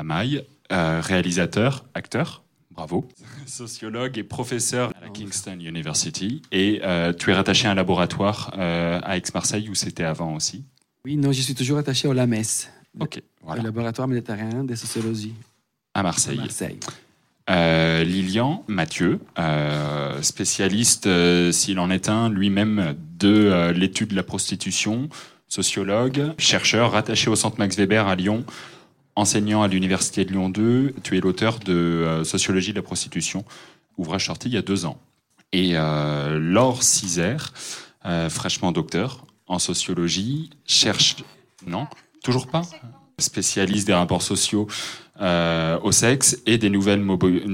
Nicolas Maille, euh, réalisateur, acteur, bravo, sociologue et professeur à la Kingston University. Et euh, tu es rattaché à un laboratoire à Aix-Marseille où c'était avant aussi Oui, non, je suis toujours attaché au LAMES, Ok, le laboratoire méditerranéen de sociologie. À Marseille. À Marseille. Lilian Mathieu, spécialiste, s'il en est un, lui-même de l'étude de la prostitution, sociologue, chercheur rattaché au Centre Max Weber à Lyon, enseignant à l'Université de Lyon 2. Tu es l'auteur de euh, Sociologie de la prostitution, ouvrage sorti il y a deux ans. Et euh, Laure Cizer, euh, fraîchement docteur en sociologie, cherche... Non Toujours pas Spécialiste des rapports sociaux au sexe et des nouvelles,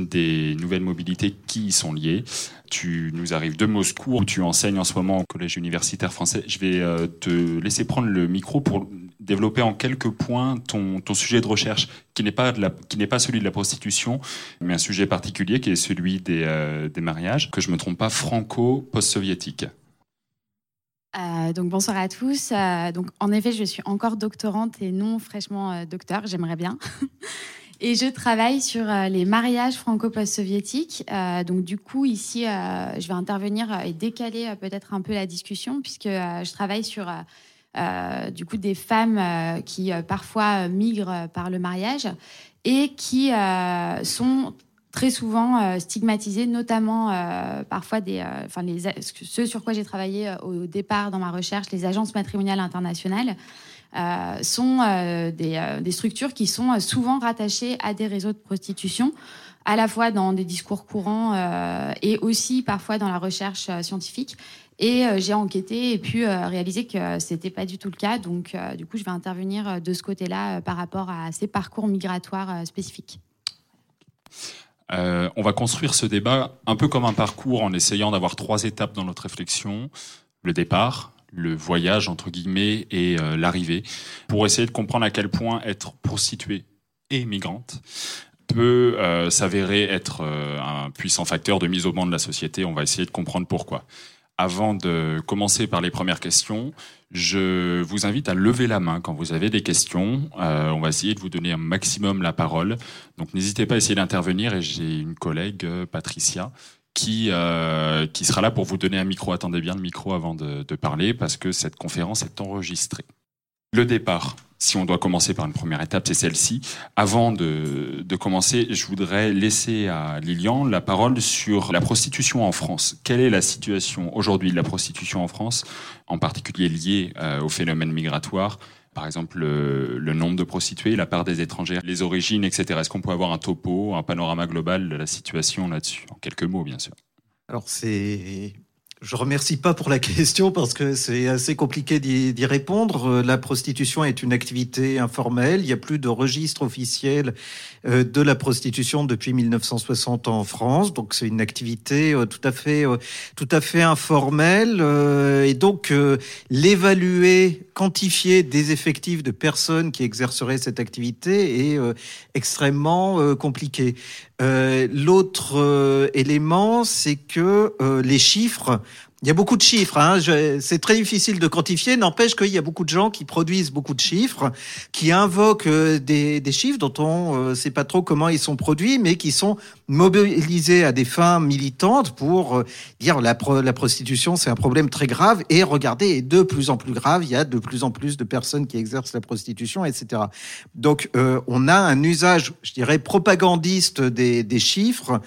des nouvelles mobilités qui y sont liées. Tu nous arrives de Moscou, où tu enseignes en ce moment au collège universitaire français. Je vais euh, te laisser prendre le micro pour développer en quelques points ton, sujet de recherche, qui n'est pas, pas celui de la prostitution, mais un sujet particulier qui est celui des, euh, mariages, que je me trompe pas, franco-post-soviétiques. Euh, donc bonsoir à tous. donc en effet, je suis encore doctorante et non fraîchement docteur. J'aimerais bien. Et je travaille sur euh, les mariages franco-post-soviétiques. Euh, donc du coup, ici, euh, je vais intervenir et décaler peut-être un peu la discussion, puisque je travaille sur du coup des femmes qui parfois migrent par le mariage et qui sont très souvent stigmatisées, notamment parfois des, enfin les, ce sur quoi j'ai travaillé au départ dans ma recherche, les agences matrimoniales internationales. Euh, sont euh, euh, des, structures qui sont souvent rattachées à des réseaux de prostitution, à la fois dans des discours courants et aussi parfois dans la recherche scientifique. Et j'ai enquêté et pu réaliser que c'était pas du tout le cas. Donc, du coup, je vais intervenir de ce côté-là par rapport à ces parcours migratoires spécifiques. on va construire ce débat un peu comme un parcours en essayant d'avoir trois étapes dans notre réflexion. Le départ, le voyage entre guillemets et euh, l'arrivée, pour essayer de comprendre à quel point être prostituée et migrante peut euh, s'avérer être euh, un puissant facteur de mise au banc de la société. On va essayer de comprendre pourquoi. Avant de commencer par les premières questions, je vous invite à lever la main quand vous avez des questions. on va essayer de vous donner un maximum la parole. Donc n'hésitez pas à essayer d'intervenir et j'ai une collègue, Patricia, qui, euh, qui sera là pour vous donner un micro. Attendez bien le micro avant de parler parce que cette conférence est enregistrée. Le départ, si on doit commencer par une première étape, c'est celle-ci. Avant de, commencer, je voudrais laisser à Lilian la parole sur la prostitution en France. Quelle est la situation aujourd'hui de la prostitution en France, en particulier liée euh, au phénomène migratoire? Par exemple le, nombre de prostituées, la part des étrangers, les origines, etc. Est-ce qu'on peut avoir un topo, un panorama global de la situation là-dessus? En quelques mots, bien sûr. Alors c'est je remercie pas pour la question parce que c'est assez compliqué d'y répondre. La prostitution est une activité informelle. Il n'y a plus de registre officiel euh, de la prostitution depuis 1960 en France. Donc c'est une activité euh, tout à fait, euh, tout à fait informelle. Et donc l'évaluer, quantifier des effectifs de personnes qui exerceraient cette activité est extrêmement compliqué. L'autre élément, c'est que les chiffres il y a beaucoup de chiffres. Hein. C'est très difficile de quantifier. N'empêche qu'il y a beaucoup de gens qui produisent beaucoup de chiffres, qui invoquent euh, des, chiffres dont on ne euh, sait pas trop comment ils sont produits, mais qui sont mobilisés à des fins militantes pour euh, dire la, la prostitution, c'est un problème très grave. Et regardez, est de plus en plus grave. Il y a de plus en plus de personnes qui exercent la prostitution, etc. Donc, on a un usage, je dirais, propagandiste des chiffres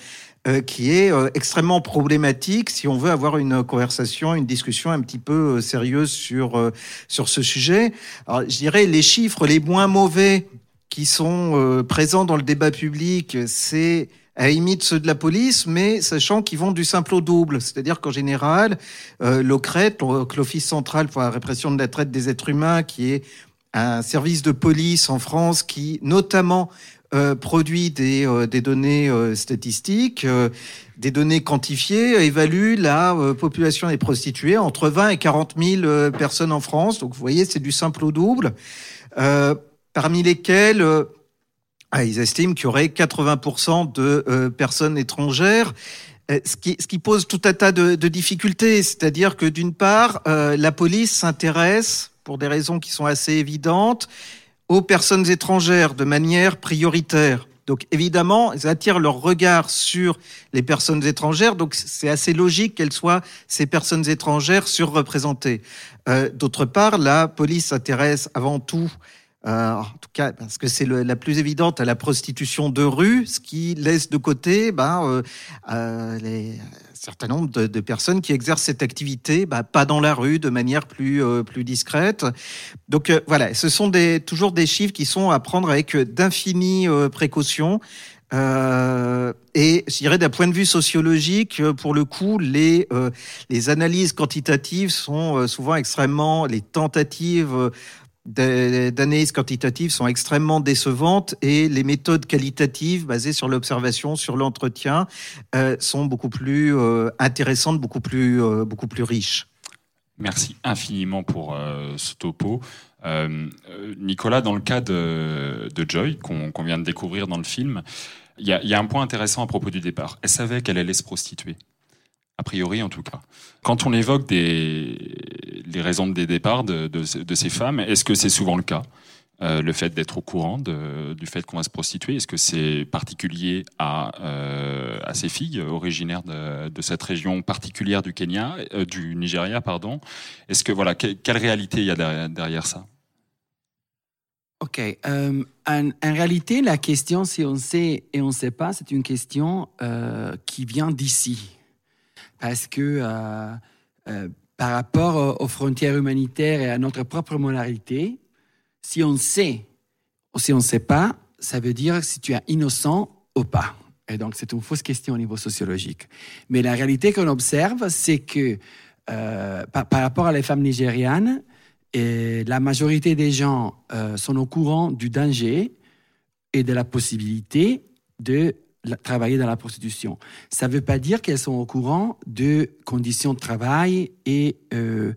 euh, qui est euh, extrêmement problématique si on veut avoir une conversation, une discussion un petit peu euh, sérieuse sur sur ce sujet. Alors, je dirais les chiffres les moins mauvais qui sont présents dans le débat public, c'est à la limite ceux de la police, mais sachant qu'ils vont du simple au double. C'est-à-dire qu'en général, euh, l'OCRET, l'Office central pour la répression de la traite des êtres humains, qui est un service de police en France qui, notamment, euh, produit des, euh, données euh, statistiques, des données quantifiées, évalue la population des prostituées entre 20 et 40 000 personnes en France. Donc vous voyez, c'est du simple au double. parmi lesquelles ah, ils estiment qu'il y aurait 80% de personnes étrangères. Ce qui, pose tout un tas de difficultés, c'est-à-dire que d'une part, la police s'intéresse, pour des raisons qui sont assez évidentes, aux personnes étrangères de manière prioritaire. Donc évidemment, ils attirent leur regard sur les personnes étrangères, donc c'est assez logique qu'elles soient ces personnes étrangères surreprésentées. Euh, D'autre part, la police s'intéresse avant tout euh, en tout cas, parce que c'est la plus évidente à la prostitution de rue, ce qui laisse de côté ben, euh, les, certain nombre de, personnes qui exercent cette activité, bah, pas dans la rue, de manière plus euh, plus discrète. Donc euh, voilà, ce sont des, toujours des chiffres qui sont à prendre avec d'infinies euh, précautions. et je dirais d'un point de vue sociologique, pour le coup, les les analyses quantitatives sont souvent extrêmement les tentatives d'analyse quantitative sont extrêmement décevantes et les méthodes qualitatives basées sur l'observation, sur l'entretien, euh, sont beaucoup plus euh, intéressantes, beaucoup plus, euh, beaucoup plus riches. Merci infiniment pour ce topo. Nicolas, dans le cas de, de Joy, qu'on vient de découvrir dans le film, il y a un point intéressant à propos du départ. Elle savait qu'elle allait se prostituer a priori en tout cas. Quand on évoque les raisons des départs de, de, ces femmes, est-ce que c'est souvent le cas euh, le fait d'être au courant de, du fait qu'on va se prostituer, est-ce que c'est particulier à, euh, ces filles originaires de, de, cette région particulière du Kenya, euh, du Nigeria, pardon? Est-ce que voilà, quelle réalité il y a derrière, ça? Ok. En, réalité, la question si on sait et on ne sait pas, c'est une question qui vient d'ici parce que euh, euh, par rapport aux frontières humanitaires et à notre propre moralité, si on sait ou si on ne sait pas, ça veut dire si tu es innocent ou pas. Et donc, c'est une fausse question au niveau sociologique. Mais la réalité qu'on observe, c'est que euh, par, rapport à les femmes nigérianes, la majorité des gens sont au courant du danger et de la possibilité de travailler dans la prostitution. Ça ne veut pas dire qu'elles sont au courant de conditions de travail et euh,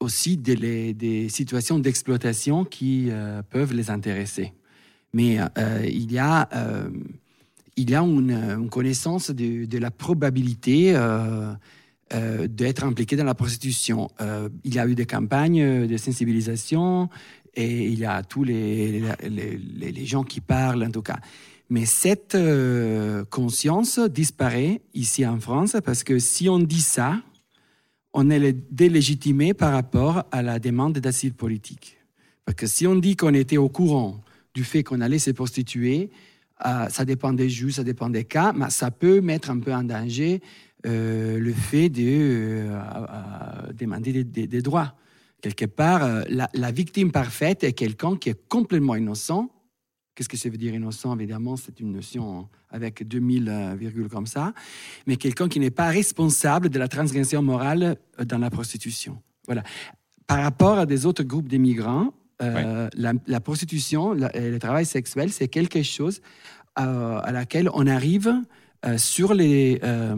aussi des, des situations d'exploitation qui euh, peuvent les intéresser. Mais euh, il y a, il y a une, connaissance de, la probabilité d'être impliqué dans la prostitution. il y a eu des campagnes de sensibilisation et il y a tous les, les, les, les gens qui parlent, en tout cas. Mais cette euh, conscience disparaît ici en France parce que si on dit ça, on est délégitimé par rapport à la demande d'asile politique. Parce que si on dit qu'on était au courant du fait qu'on allait se prostituer, euh, ça dépend des juges, ça dépend des cas, mais ça peut mettre un peu en danger euh, le fait de euh, demander des, droits. Quelque part, la, la victime parfaite est quelqu'un qui est complètement innocent Qu'est-ce que ça veut dire innocent? Évidemment, c'est une notion avec 2000 euh, virgules comme ça. Mais quelqu'un qui n'est pas responsable de la transgression morale euh, dans la prostitution. Voilà. Par rapport à des autres groupes d'immigrants, euh, la, la, prostitution la, et le travail sexuel, c'est quelque chose à laquelle on arrive sur les, euh,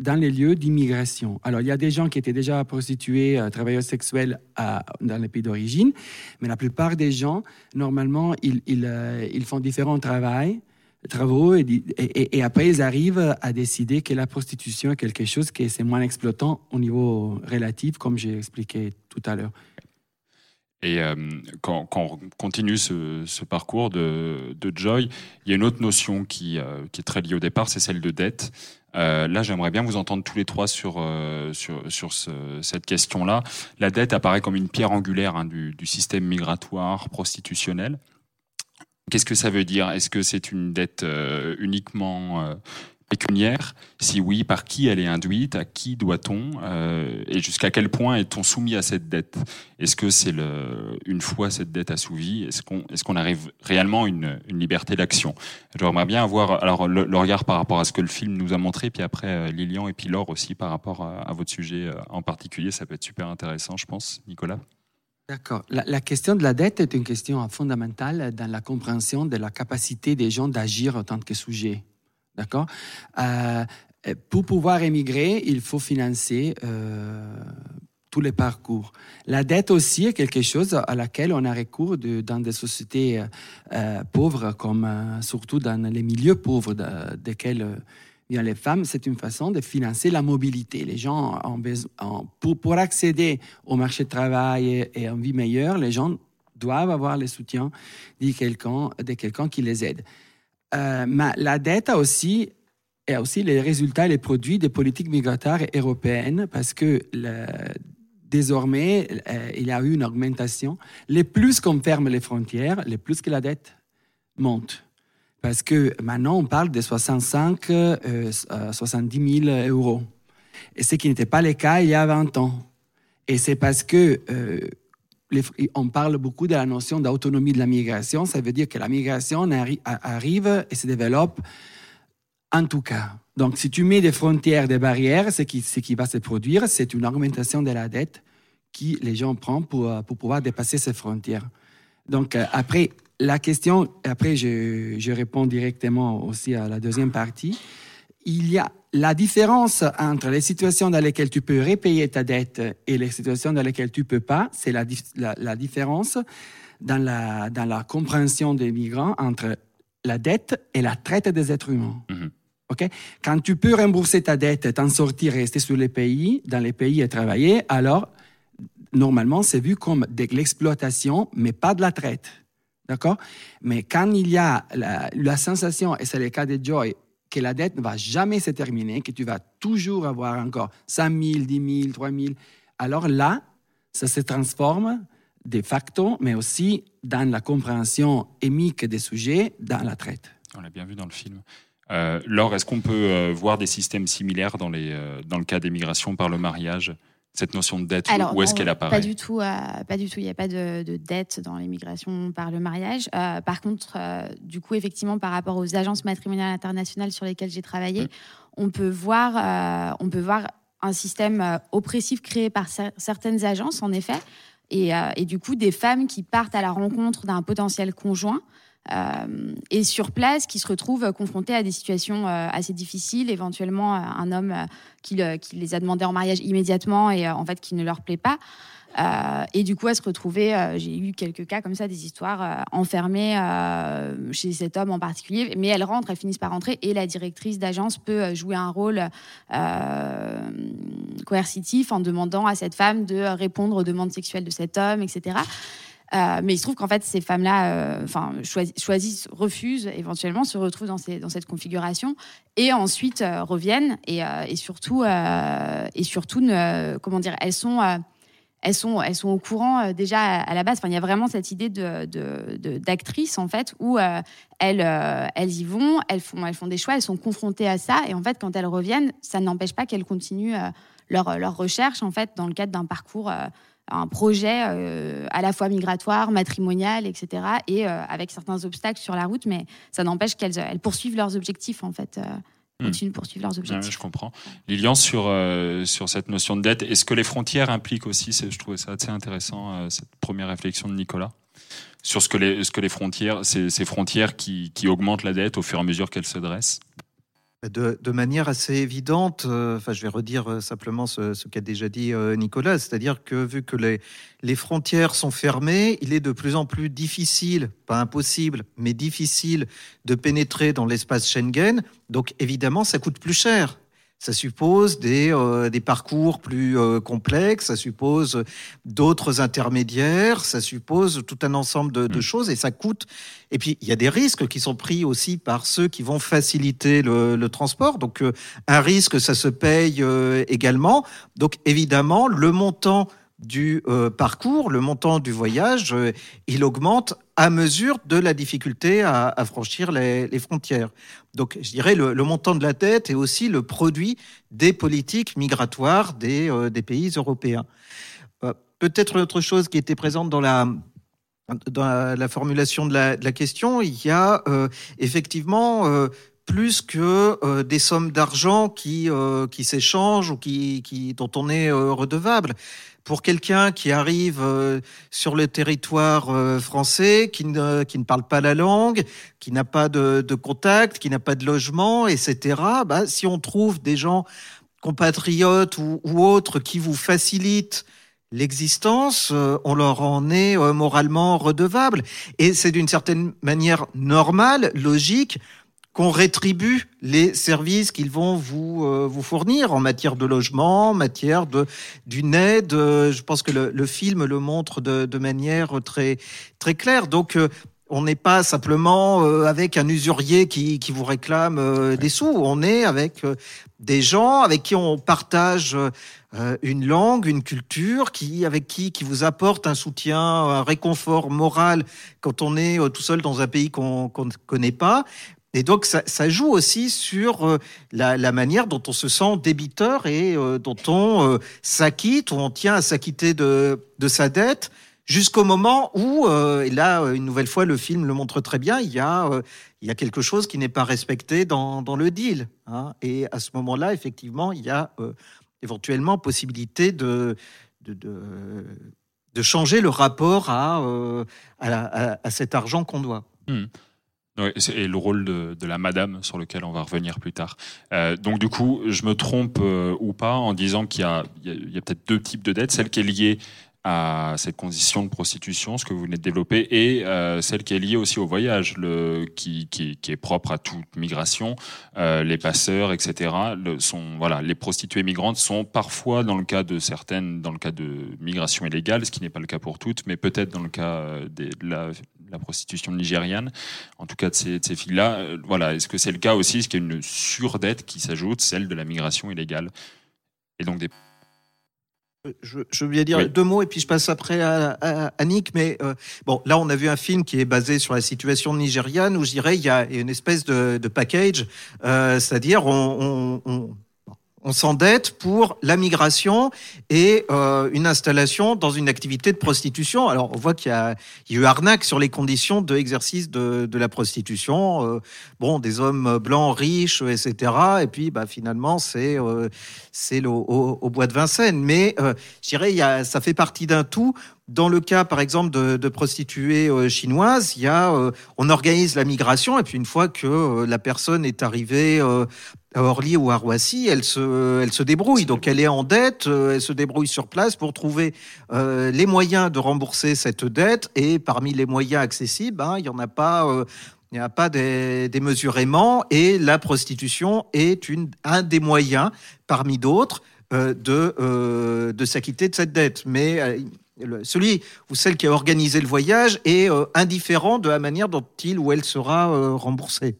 dans les lieux d'immigration. Alors, il y a des gens qui étaient déjà prostitués, euh, travailleurs sexuels dans les pays d'origine, mais la plupart des gens, normalement, ils, euh, font différents travaux, et, et, après, ils arrivent à décider que la prostitution est quelque chose qui est moins exploitant au niveau relatif, comme j'ai expliqué tout à l'heure. Et euh, quand, quand, on continue ce, ce parcours de, de, Joy, il y a une autre notion qui, euh, qui est très liée au départ, c'est celle de dette. Euh, là, j'aimerais bien vous entendre tous les trois sur, euh, sur, sur ce, cette question-là. La dette apparaît comme une pierre angulaire hein, du, du, système migratoire prostitutionnel. Qu'est-ce que ça veut dire? Est-ce que c'est une dette euh, uniquement pécuniaire Si oui, par qui elle est induite À qui doit-on euh, Et jusqu'à quel point est-on soumis à cette dette? Est-ce que c'est une fois cette dette assouvie, est-ce qu'on est qu'on arrive réellement une, une liberté d'action? J'aimerais bien avoir alors le, regard par rapport à ce que le film nous a montré, puis après euh, Lilian et puis Laure aussi par rapport à, votre sujet euh, en particulier. Ça peut être super intéressant, je pense, Nicolas. D'accord. La, question de la dette est une question fondamentale dans la compréhension de la capacité des gens d'agir en tant que sujet. D'accord? Euh, Pour pouvoir émigrer, il faut financer euh, tous les parcours. La dette aussi est quelque chose à laquelle on a recours de, dans des sociétés euh, pauvres, comme surtout dans les milieux pauvres de, desquels bien, les femmes, c'est une façon de financer la mobilité. Les gens, ont besoin, pour, pour accéder au marché du travail et, à une vie meilleure, les gens doivent avoir le soutien de quelqu'un qui les aide. Euh, mais la dette a aussi, est aussi les résultats et les produits des politiques migratoires européennes parce que désormais, euh, il y a eu une augmentation. Les plus qu'on ferme les frontières, les plus que la dette monte. Parce que maintenant, on parle de 65, euh, 70 000 euros. Et ce qui n'était pas le cas il y a 20 ans. Et c'est parce que euh, on parle beaucoup de la notion d'autonomie de la migration. Ça veut dire que la migration arrive et se développe en tout cas. Donc, si tu mets des frontières, des barrières, ce qui, ce qui va se produire, c'est une augmentation de la dette que les gens prennent pour, pour pouvoir dépasser ces frontières. Donc, euh, après, la question, après je, je, réponds directement aussi à la deuxième partie, il y a la différence entre les situations dans lesquelles tu peux repayer ta dette et les situations dans lesquelles tu peux pas, c'est la, la, différence dans la, dans la compréhension des migrants entre la dette et la traite des êtres humains. Ok? Quand tu peux rembourser ta dette, t'en sortir, rester sur les pays, dans les pays et travailler, alors normalement c'est vu comme de l'exploitation, mais pas de la traite. D'accord? Mais quand il y a la, sensation, et c'est le cas de Joy, que la dette ne va jamais se terminer, que tu vas toujours avoir encore 5 000, 10 000, 3 000, alors là, ça se transforme de facto, mais aussi dans la compréhension émique des sujets, dans la traite. On l'a bien vu dans le film. Euh, Laure, est-ce qu'on peut euh, voir des systèmes similaires dans, les, euh, dans le cas des migrations par le mariage? Cette notion de dette Où est-ce qu'elle apparaît? Pas du tout. Euh, pas du tout. Il n'y a pas de, dette dans l'immigration par le mariage. Euh, par contre, euh, du coup, effectivement, par rapport aux agences matrimoniales internationales sur lesquelles j'ai travaillé, mmh. on peut voir, on peut voir un système oppressif créé par certaines agences, en effet, et, et, du coup, des femmes qui partent à la rencontre d'un potentiel conjoint. Euh, et sur place, qui se retrouvent confrontés à des situations euh, assez difficiles, éventuellement euh, un homme qui, les a demandé en mariage immédiatement et en fait qui ne leur plaît pas. et du coup, à se retrouver, j'ai eu quelques cas comme ça, des histoires enfermées chez cet homme en particulier, mais elles rentrent, elles finissent par rentrer, et la directrice d'agence peut jouer un rôle coercitif en demandant à cette femme de répondre aux demandes sexuelles de cet homme, etc. Euh, mais il se trouve qu'en fait, ces femmes-là, euh, choisissent, refusent, éventuellement, se retrouvent dans, cette configuration et ensuite euh, reviennent et, surtout, et surtout comment dire, elles sont, elles sont, elles sont au courant déjà à, la base. Il y a vraiment cette idée d'actrice en fait où elles, elles y vont, elles font, elles font des choix, elles sont confrontées à ça et en fait, quand elles reviennent, ça n'empêche pas qu'elles continuent leur, leur recherche en fait dans le cadre d'un parcours un projet euh, à la fois migratoire, matrimonial, etc. Et euh, avec certains obstacles sur la route, mais ça n'empêche qu'elles elles poursuivent leurs objectifs, en fait. Euh, hmm. continuent de poursuivre leurs objectifs. je comprends. Lilian, sur, sur cette notion de dette, est-ce que les frontières impliquent aussi, je trouvais ça assez intéressant, cette première réflexion de Nicolas, sur ce que les, ce que les frontières, ces, ces frontières qui, qui augmentent la dette au fur et à mesure qu'elles se dressent? De, manière assez évidente, euh, enfin, je vais redire euh, simplement ce, qu'a déjà dit euh, Nicolas, c'est-à-dire que vu que les, les frontières sont fermées, il est de plus en plus difficile, pas impossible, mais difficile de pénétrer dans l'espace Schengen. Donc évidemment, ça coûte plus cher. Ça suppose des, euh, des parcours plus euh, complexes, ça suppose d'autres intermédiaires, ça suppose tout un ensemble de, de, mm. choses et ça coûte. Et puis, il y a des risques qui sont pris aussi par ceux qui vont faciliter le, le transport. Donc, euh, un risque, ça se paye également. Donc, évidemment, le montant du parcours, le montant du voyage, il augmente à mesure de la difficulté à, franchir les, frontières. Donc, je dirais, le, montant de la dette est aussi le produit des politiques migratoires des, euh, pays européens. Peut-être autre chose qui était présente dans la, dans la, formulation de la, question, il y a effectivement plus que euh, des sommes d'argent qui, euh, qui s'échangent ou qui, qui, dont on est euh, redevable. Pour quelqu'un qui arrive sur le territoire français, qui ne, qui ne parle pas la langue, qui n'a pas de, de, contact, qui n'a pas de logement, etc., bah, si on trouve des gens compatriotes ou, ou autres qui vous facilitent l'existence, on leur en est moralement redevable. Et c'est d'une certaine manière normale, logique, qu'on rétribue les services qu'ils vont vous, euh, vous fournir en matière de logement, en matière de d'une aide. Euh, je pense que le, le, film le montre de, de manière très très claire. Donc euh, on n'est pas simplement avec un usurier qui, qui vous réclame des sous. On est avec des gens avec qui on partage une langue, une culture, qui avec qui qui vous apporte un soutien, un réconfort moral quand on est tout seul dans un pays qu'on ne connaît pas. Et donc, ça, joue aussi sur euh, la, manière dont on se sent débiteur et euh, dont on euh, s'acquitte, ou on tient à s'acquitter de, de sa dette, jusqu'au moment où, et là, une nouvelle fois, le film le montre très bien, il y a, il y a quelque chose qui n'est pas respecté dans, dans le deal. Hein. Et à ce moment-là, effectivement, il y a éventuellement possibilité de, de, de, changer le rapport à, à, à, cet argent qu'on doit. Mmh. Et le rôle de, la madame sur lequel on va revenir plus tard. Euh, donc du coup, je me trompe euh, ou pas en disant qu'il y a, a, peut-être deux types de dettes, celle qui est liée à cette condition de prostitution, ce que vous venez de développer, et euh, celle qui est liée aussi au voyage, qui, est propre à toute migration, euh, les passeurs, etc. Sont, voilà, les prostituées migrantes sont parfois, dans le cas de certaines, dans le cas de migration illégale, ce qui n'est pas le cas pour toutes, mais peut-être dans le cas euh, de la prostitution nigériane, en tout cas de ces, filles-là. Voilà, est-ce que c'est le cas aussi? Est-ce qu'il y a une surdette qui s'ajoute, celle de la migration illégale? Et donc des je, je vais dire oui. deux mots et puis je passe après à, à, à Nick. Mais euh, bon, là, on a vu un film qui est basé sur la situation nigériane où je dirais il y a une espèce de, de package, euh, c'est-à-dire on, on, on on s'endette pour la migration et euh, une installation dans une activité de prostitution. Alors, on voit qu'il y, a eu arnaque sur les conditions d'exercice de, de, la prostitution. Euh, bon, des hommes blancs, riches, etc. Et puis, bah, finalement, c'est euh, au, bois de Vincennes. Mais je dirais, ça fait partie d'un tout. Dans le cas, par exemple, de, prostituées euh, chinoises, il y a, euh, on organise la migration et puis une fois que euh, la personne est arrivée à Orly ou à Roissy, elle se, elle se débrouille. Donc elle est en dette, elle se débrouille sur place pour trouver les moyens de rembourser cette dette. Et parmi les moyens accessibles, hein, il n'y en a pas. il n'y a pas des, des, mesuréments et la prostitution est une, un des moyens, parmi d'autres, de, de s'acquitter de cette dette. Mais celui ou celle qui a organisé le voyage est euh, indifférent de la manière dont il ou elle sera euh, remboursé.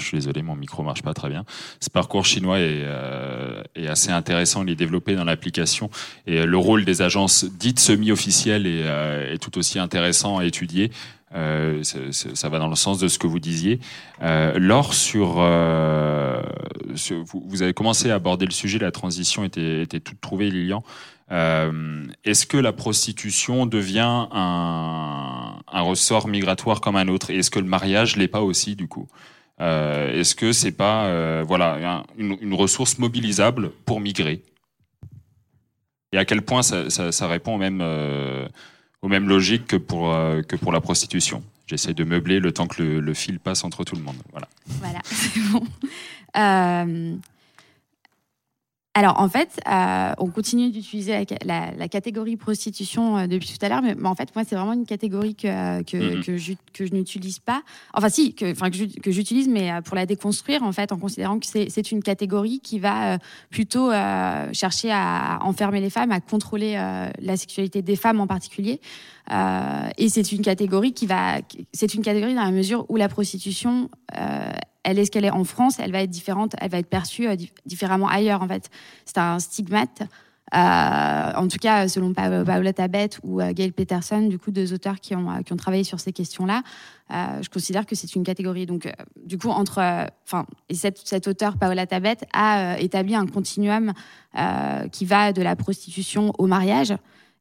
Je suis désolé, mon micro marche pas très bien. Ce parcours chinois est, euh, est assez intéressant. Il est développé dans l'application et le rôle des agences dites semi-officielles est, est, tout aussi intéressant à étudier. Euh, ça va dans le sens de ce que vous disiez. Euh, Laure, sur, euh, vous, avez commencé à aborder le sujet, la transition était, était toute trouvée, Lilian. Euh, Est-ce que la prostitution devient un, un, ressort migratoire comme un autre? Est-ce que le mariage l'est pas aussi, du coup? Euh, Est-ce que c'est pas voilà une, ressource mobilisable pour migrer? Et à quel point ça, répond aux mêmes logiques que pour, euh, que pour la prostitution? J'essaie de meubler le temps que le, le, fil passe entre tout le monde. Voilà. Voilà, c'est bon. Alors en fait, euh, on continue d'utiliser la, la, la, catégorie prostitution euh, depuis tout à l'heure, mais, mais, en fait moi c'est vraiment une catégorie que que, mm -hmm. que je, que je n'utilise pas. Enfin si, que, que j'utilise, mais euh, pour la déconstruire en fait, en considérant que c'est une catégorie qui va euh, plutôt chercher à enfermer les femmes, à contrôler la sexualité des femmes en particulier. et c'est une catégorie qui va, c'est une catégorie dans la mesure où la prostitution elle est ce qu'elle est en France, elle va être différente, elle va être perçue euh, différemment ailleurs en fait. C'est un stigmate. Euh, en tout cas, selon pa Paola Tabet ou euh, Gail Peterson, du coup, deux auteurs qui ont, qui ont travaillé sur ces questions-là, je considère que c'est une catégorie. Donc, du coup, entre, enfin, et cette, cet auteur Paola Tabet a établi un continuum qui va de la prostitution au mariage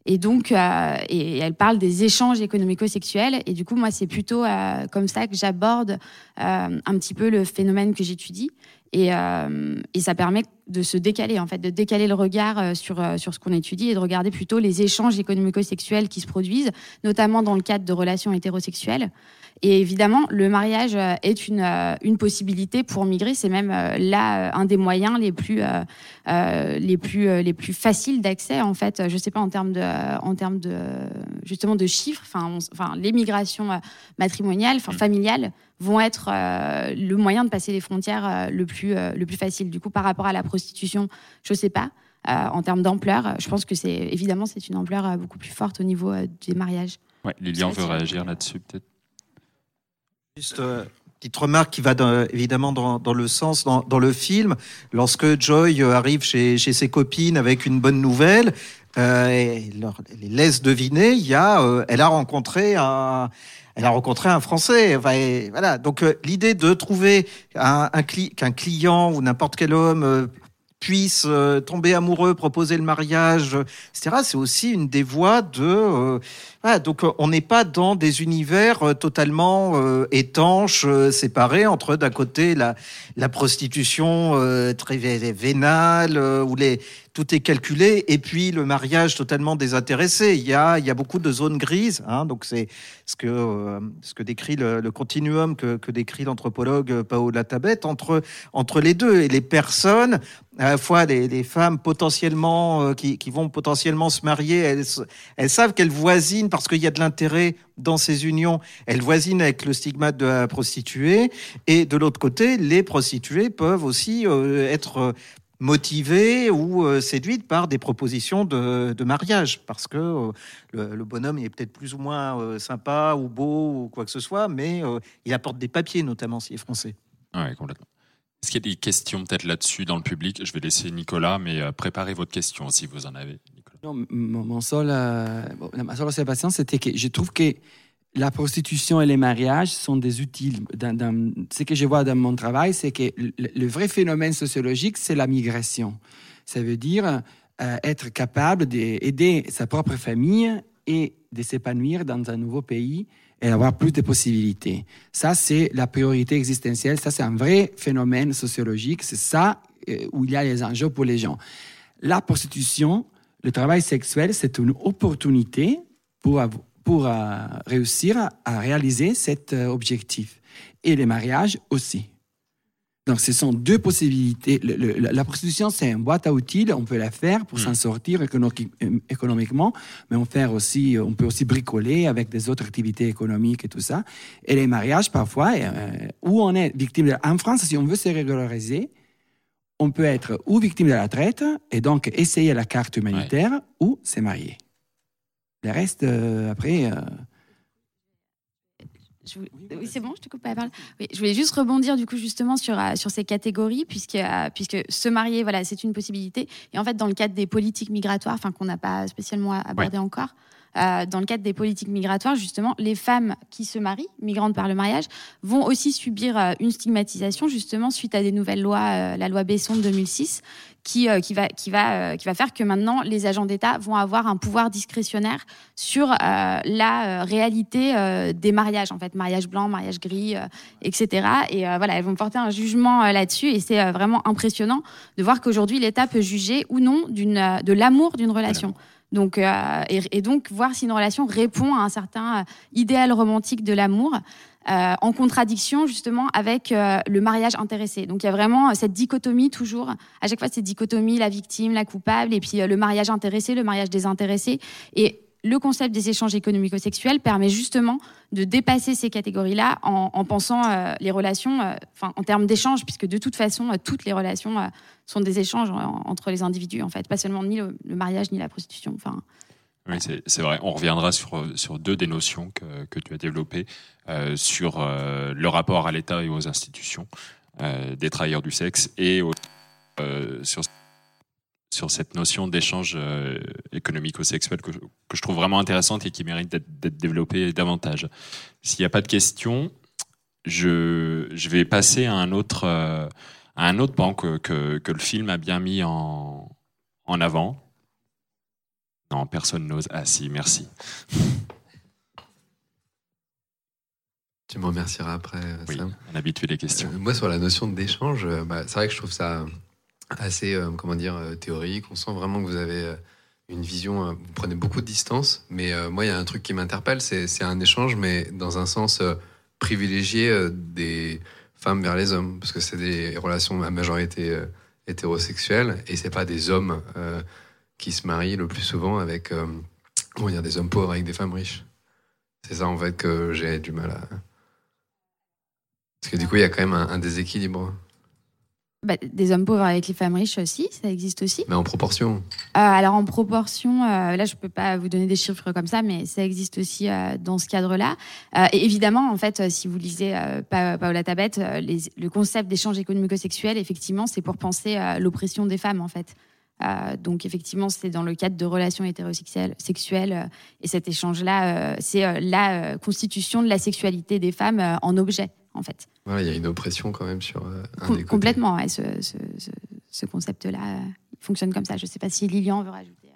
Et donc, euh, et elle parle des échanges économico-sexuels. Et du coup, moi, c'est plutôt euh, comme ça que j'aborde euh, un petit peu le phénomène que j'étudie. Et, et, ça permet de se décaler, en fait, de décaler le regard sur, sur ce qu'on étudie et de regarder plutôt les échanges économico-sexuels qui se produisent, notamment dans le cadre de relations hétérosexuelles. Et évidemment, le mariage euh, est une, euh, une possibilité pour migrer. C'est même euh, là un des moyens les plus, les plus, les plus faciles d'accès. En fait, je sais pas en termes de, en termes de justement de chiffres. Enfin, enfin, les migrations matrimoniales, enfin mm. familiales, vont être le moyen de passer les frontières le plus, le plus facile. Du coup, par rapport à la prostitution, je sais pas. en termes d'ampleur, je pense que c'est évidemment c'est une ampleur beaucoup plus forte au niveau des mariages. Ouais, Lilian veut réagir là-dessus peut-être. Juste euh, petite remarque qui va évidemment dans, le sens dans, le film. Lorsque Joy euh, arrive chez, ses copines avec une bonne nouvelle, euh, et les laisse deviner, il y a, euh, elle a rencontré un, elle a rencontré un Français. voilà. Donc l'idée de trouver un, un client ou n'importe quel homme puisse tomber amoureux, proposer le mariage, etc. C'est aussi une des voies de donc euh, on n'est pas dans des univers euh, totalement euh, étanches, séparés entre d'un côté la, prostitution très vénale où tout est calculé et puis le mariage totalement désintéressé. Il y a, beaucoup de zones grises. Hein, donc c'est ce que décrit le, continuum que, que décrit l'anthropologue Paola Tabet entre entre les deux et les personnes à la fois les, les femmes potentiellement qui, qui vont potentiellement se marier, elles, savent qu'elles voisinent parce qu'il y a de l'intérêt dans ces unions. Elles voisinent avec le stigmate de la prostituée. Et de l'autre côté, les prostituées peuvent aussi euh, être motivées ou euh, séduites par des propositions de, mariage, parce que euh, le, bonhomme est peut-être plus ou moins sympa ou beau ou quoi que ce soit, mais il apporte des papiers, notamment s'il est français. Oui, complètement. Est-ce qu'il y a des questions peut-être là-dessus dans le public? Je vais laisser Nicolas, mais préparez votre question si vous en avez. Non, mon seul, euh, ma seule observation, c'était que je trouve que la prostitution et les mariages sont des outils. Ce que je vois dans mon travail, c'est que le, vrai phénomène sociologique, c'est la migration. Ça veut dire euh, être capable d'aider sa propre famille et de s'épanouir dans un nouveau pays et avoir plus de possibilités. Ça, c'est la priorité existentielle. Ça, c'est un vrai phénomène sociologique. C'est ça euh, où il y a les enjeux pour les gens. La prostitution, le travail sexuel, c'est une opportunité pour, pour euh, réussir à, réaliser cet euh, objectif. Et les mariages aussi. Donc, ce sont deux possibilités. la prostitution, c'est une boîte à outils. On peut la faire pour s'en hmm. sortir économiquement, mais on, faire aussi, on peut aussi bricoler avec des autres activités économiques et tout ça. Et les mariages, parfois, euh, où on est victime de... En France, si on veut se régulariser, on peut être ou victime de la traite et donc essayer la carte humanitaire ou se marier. Le reste, euh, après. Euh, oui, c'est bon, je te coupe pas la parole. je voulais juste rebondir du coup justement sur, euh, sur ces catégories, puisque, puisque se marier, voilà, c'est une possibilité. Et en fait, dans le cadre des politiques migratoires, enfin qu'on n'a pas spécialement abordé encore, euh, dans le cadre des politiques migratoires, justement, les femmes qui se marient, migrantes par le mariage, vont aussi subir euh, une stigmatisation, justement, suite à des nouvelles lois, euh, la loi Besson de 2006, qui, qui, va, qui, va, qui va faire que maintenant, les agents d'État vont avoir un pouvoir discrétionnaire sur la réalité des mariages, en fait, mariage blanc, mariage gris, etc. Et voilà, elles vont porter un jugement là-dessus, et c'est vraiment impressionnant de voir qu'aujourd'hui, l'État peut juger ou non de l'amour d'une relation. Donc, euh, et, donc, voir si une relation répond à un certain euh, idéal romantique de l'amour, euh, en contradiction justement avec le mariage intéressé. Donc, il y a vraiment cette dichotomie toujours, à chaque fois, cette dichotomie, la victime, la coupable, et puis le mariage intéressé, le mariage désintéressé. Et le concept des échanges économico-sexuels permet justement de dépasser ces catégories-là en, pensant euh, les relations euh, en termes d'échanges, puisque de toute façon, euh, toutes les relations sont des échanges entre les individus, en fait, pas seulement ni le, mariage ni la prostitution. Enfin, oui, c'est vrai. On reviendra sur, sur deux des notions que, que tu as développées, sur le rapport à l'État et aux institutions des travailleurs du sexe et sur sur cette notion d'échange euh, économico-sexuel que, que, je trouve vraiment intéressante et qui mérite d'être développée davantage. S'il n'y a pas de questions, je, je vais passer à un autre, euh, à un autre banc que, que, que, le film a bien mis en, en avant. Non, personne n'ose. Ah si, merci. Tu me remercieras après, Oui, Sam. un habitué des questions. Euh, moi, sur la notion d'échange, euh, bah, c'est vrai que je trouve ça assez, euh, comment dire, euh, théorique. On sent vraiment que vous avez euh, une vision, vous prenez beaucoup de distance. Mais moi, il y a un truc qui m'interpelle, c'est un échange, mais dans un sens privilégié des femmes vers les hommes, parce que c'est des relations à majorité hétérosexuelles, et c'est pas des hommes qui se marient le plus souvent avec, comment dire, des hommes pauvres avec des femmes riches. C'est ça, en fait, que j'ai du mal à... Parce que du coup, il y a quand même un déséquilibre. Bah, des hommes pauvres avec les femmes riches aussi, ça existe aussi. Mais en proportion. Euh, alors en proportion, euh, là je peux pas vous donner des chiffres comme ça, mais ça existe aussi euh, dans ce cadre-là. Et évidemment, en fait, si vous lisez Pa- Paola Tabet, les- le concept d'échange économico-sexuel, effectivement, c'est pour penser à l'oppression des femmes, en fait. Donc effectivement, c'est dans le cadre de relations hétérosexuelles, sexuelles, et cet échange-là, c'est la constitution de la sexualité des femmes en objet, en fait. Voilà, il y a une oppression quand même sur euh, un Com- des côtés. complètement, ouais, ce, ce- ce- ce concept-là euh, il fonctionne comme ça. Je ne sais pas si Lilian veut rajouter. euh,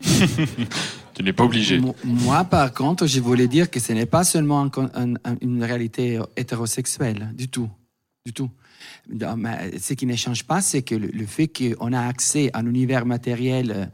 Tu n'es pas obligé. Mo- Moi, par contre, je voulais dire que ce n'est pas seulement un con- un- un- une réalité hétérosexuelle, du tout. Du tout. Non, mais Ce qui ne change pas, c'est que le, le fait qu'on a accès à un univers matériel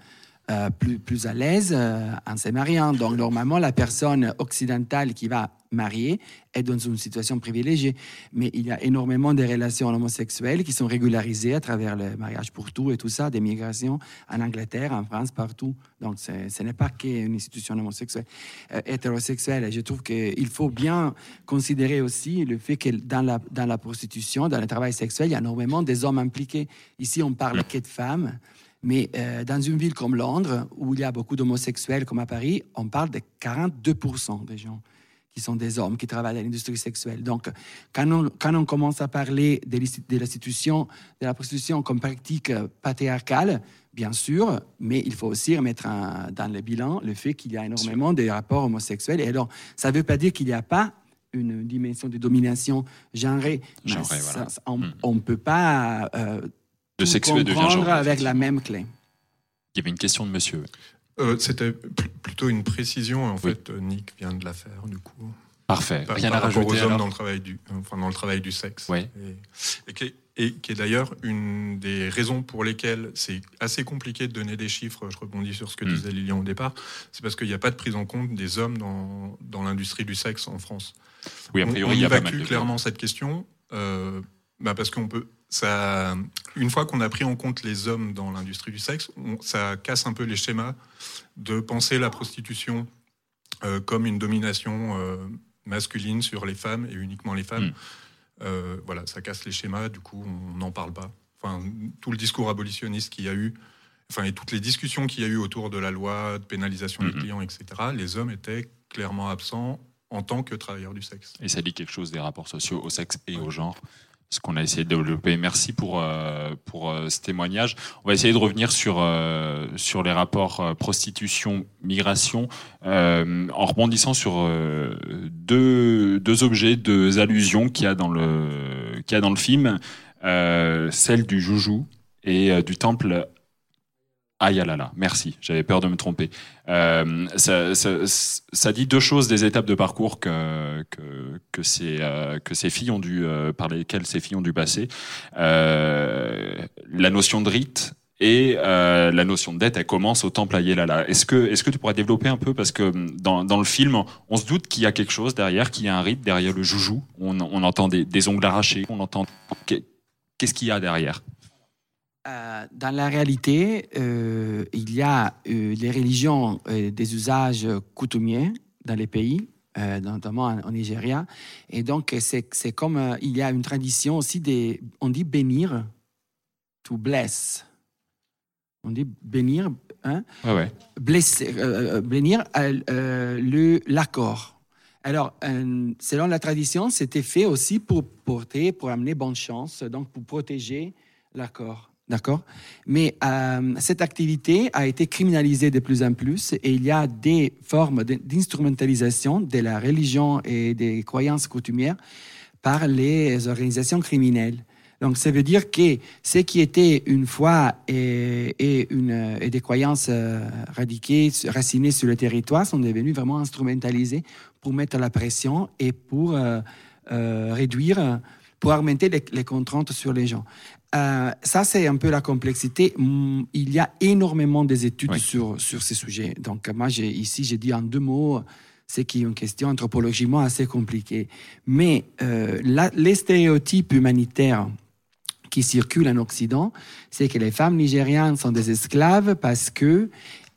euh, plus, plus à l'aise euh, en se mariant. Donc, normalement, la personne occidentale qui va marier est dans une situation privilégiée. Mais il y a énormément de relations homosexuelles qui sont régularisées à travers le mariage pour tout et tout ça, des migrations en Angleterre, en France, partout. Donc, ce n'est pas qu'une institution homosexuelle, euh, hétérosexuelle. Et je trouve qu'il faut bien considérer aussi le fait que dans la, dans la prostitution, dans le travail sexuel, il y a énormément des hommes impliqués. Ici, on parle que de femmes. Mais euh, dans une ville comme Londres, où il y a beaucoup d'homosexuels, comme à Paris, on parle de 42% des gens qui sont des hommes qui travaillent dans l'industrie sexuelle. Donc, quand on, quand on commence à parler de l'insti- de l'institution de la prostitution comme pratique patriarcale, bien sûr, mais il faut aussi remettre un- dans le bilan le fait qu'il y a énormément de rapports homosexuels. Et alors, ça ne veut pas dire qu'il n'y a pas une dimension de domination genrée. Genrée, voilà. ça- on Mm. ne peut pas euh, De devient comprendre genre. avec la même clé. Il y avait une question de monsieur. Euh, C'était pl- plutôt une précision. En Oui. fait, euh, Nick vient de la faire, du coup. Parfait. Par, Rien par à rajouter aux hommes alors dans le travail du, enfin, dans le travail du sexe. Ouais. Et, et qui est, est d'ailleurs une des raisons pour lesquelles c'est assez compliqué de donner des chiffres. Je rebondis sur ce que Mm. disait Lilian au départ. C'est parce qu'il n'y a pas de prise en compte des hommes dans, dans l'industrie du sexe en France. Oui, a priori, on, il y a pas mal évacue de clairement cette question euh, bah parce qu'on peut. Ça, une fois qu'on a pris en compte les hommes dans l'industrie du sexe, on- ça casse un peu les schémas de penser la prostitution euh, comme une domination euh, masculine sur les femmes et uniquement les femmes. Mm. Euh, voilà, ça casse les schémas. Du coup, on n'en parle pas. Enfin, tout le discours abolitionniste qu'il y a eu, enfin, et toutes les discussions qu'il y a eu autour de la loi de pénalisation des clients, etc. Les hommes étaient clairement absents en tant que travailleurs du sexe. Et ça dit quelque chose des rapports sociaux au sexe et au genre. Ce qu'on a essayé de développer. Merci pour, euh, pour euh, ce témoignage. On va essayer de revenir sur, euh, sur les rapports prostitution-migration en rebondissant sur deux, deux objets, deux allusions qu'il y a dans le, qu'il y a dans le film. Celle du joujou et du temple Ayalala. Merci, j'avais peur de me tromper. Euh, ça, ça- ça dit deux choses des étapes de parcours que, que, que, ces, euh, que ces filles ont dû, euh, par lesquelles ces filles ont dû passer. Euh, la notion de rite et euh, la notion de dette, elle commence au temple Ayalala. Est-ce que, est-ce que tu pourrais développer un peu? Parce que dans, dans le film, on se doute qu'il y a quelque chose derrière, qu'il y a un rite derrière le joujou. On, on entend des, des ongles arrachés, on entend... Qu'est-ce qu'il y a derrière? Euh, dans la réalité, euh, il y a euh, les religions des usages coutumiers dans les pays, notamment en, en Nigeria. Et donc, c'est comme il y a une tradition aussi des. On dit bénir, to bless. On dit bénir, hein, Ouais, ouais. blesser, bénir le- l'accord. Alors, euh, selon la tradition, c'était fait aussi pour porter, pour amener bonne chance, donc pour protéger l'accord. D'accord Mais euh, cette activité a été criminalisée de plus en plus et il y a des formes d'instrumentalisation de la religion et des croyances coutumières par les organisations criminelles. Donc, ça veut dire que ce qui était une foi et, des croyances euh, radiquées, racinées sur le territoire sont devenues vraiment instrumentalisées pour mettre la pression et pour euh, réduire, pour augmenter les, contraintes sur les gens. Euh, ça, c'est un peu la complexité. Mm, il y a énormément des études Oui. sur, sur ces sujets. Donc, moi, ici, j'ai dit en deux mots, c'est qui est une question anthropologiquement assez compliquée. Mais euh, la- les stéréotypes humanitaires qui circulent en Occident, c'est que les femmes nigérianes sont des esclaves parce que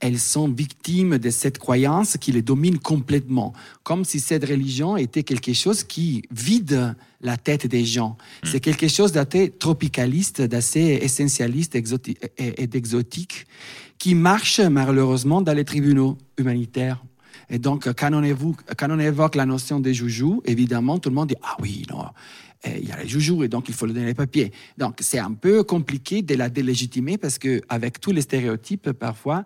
elles sont victimes de cette croyance qui les domine complètement, comme si cette religion était quelque chose qui vide la tête des gens. C'est quelque chose d'assez tropicaliste, d'assez essentialiste et, d'exotique, qui marche malheureusement dans les tribunaux humanitaires. Et donc, quand on, évoque, quand on évoque la notion des joujoux, évidemment, tout le monde dit Ah oui, non, eh, il y a les joujoux et donc il faut leur donner les papiers. Donc, c'est un peu compliqué de la délégitimer parce qu'avec tous les stéréotypes, parfois,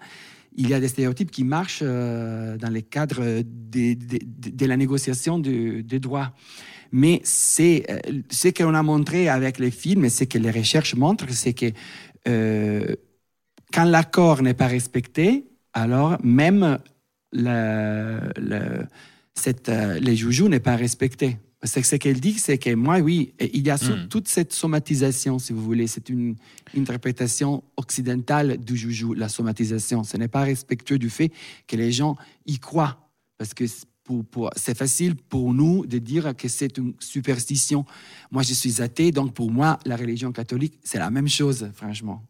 il y a des stéréotypes qui marchent euh, dans les cadres des- des- de, de la négociation de- des droits. Mais c'est euh, ce qu'on a montré avec les films et ce que les recherches montrent, c'est que euh, quand l'accord n'est pas respecté, alors même le, le- euh, les joujoux n'est pas respecté. C'est ce qu'elle dit, c'est que moi, oui, il y a sur- Mm. toute cette somatisation, si vous voulez. C'est une interprétation occidentale du joujou, la somatisation. Ce n'est pas respectueux du fait que les gens y croient. Parce que c'est pour- pour- c'est facile pour nous de dire que c'est une superstition. Moi, je suis athée, donc pour moi, la religion catholique, c'est la même chose, franchement.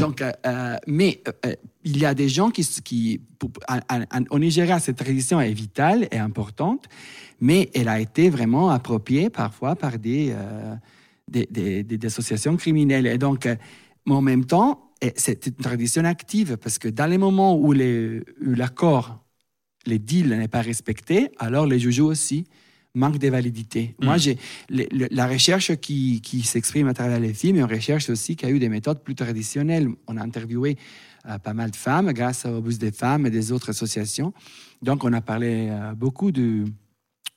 Donc, euh, euh, mais euh, il y a des gens qui, au Nigeria, cette tradition est vitale et importante, mais elle a été vraiment appropriée parfois par des, associations criminelles. Et donc, mais en même temps, c'est une tradition active parce que dans les moments où les- l'accord, les deals n'est pas respecté, alors les joujoux aussi manquent de validité. Moi, j'ai la recherche qui, qui s'exprime à travers les films, est une recherche aussi qui a eu des méthodes plus traditionnelles. On a interviewé euh, pas mal de femmes grâce au bus des femmes et des autres associations. Donc, on a parlé euh, beaucoup du,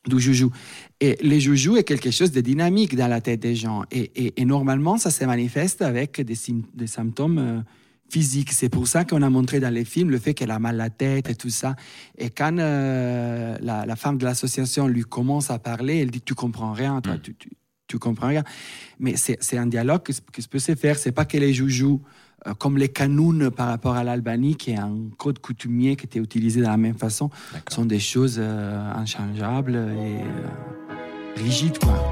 du joujou. Et le joujou est quelque chose de dynamique dans la tête des gens. Et, et- et normalement, ça se manifeste avec des, des symptômes euh, physiques. C'est pour ça qu'on a montré dans les films le fait qu'elle a mal à la tête et tout ça. Et quand euh, la, la femme de l'association lui commence à parler, elle dit Tu comprends rien, toi, Mm. tu, tu, tu comprends rien. Mais c'est un dialogue qui, se- qui peut se faire. C'est pas que les joujoux, euh, comme les canounes par rapport à l'Albanie, qui est un code coutumier qui était utilisé de la même façon, sont des choses euh, inchangeables et rigides, quoi.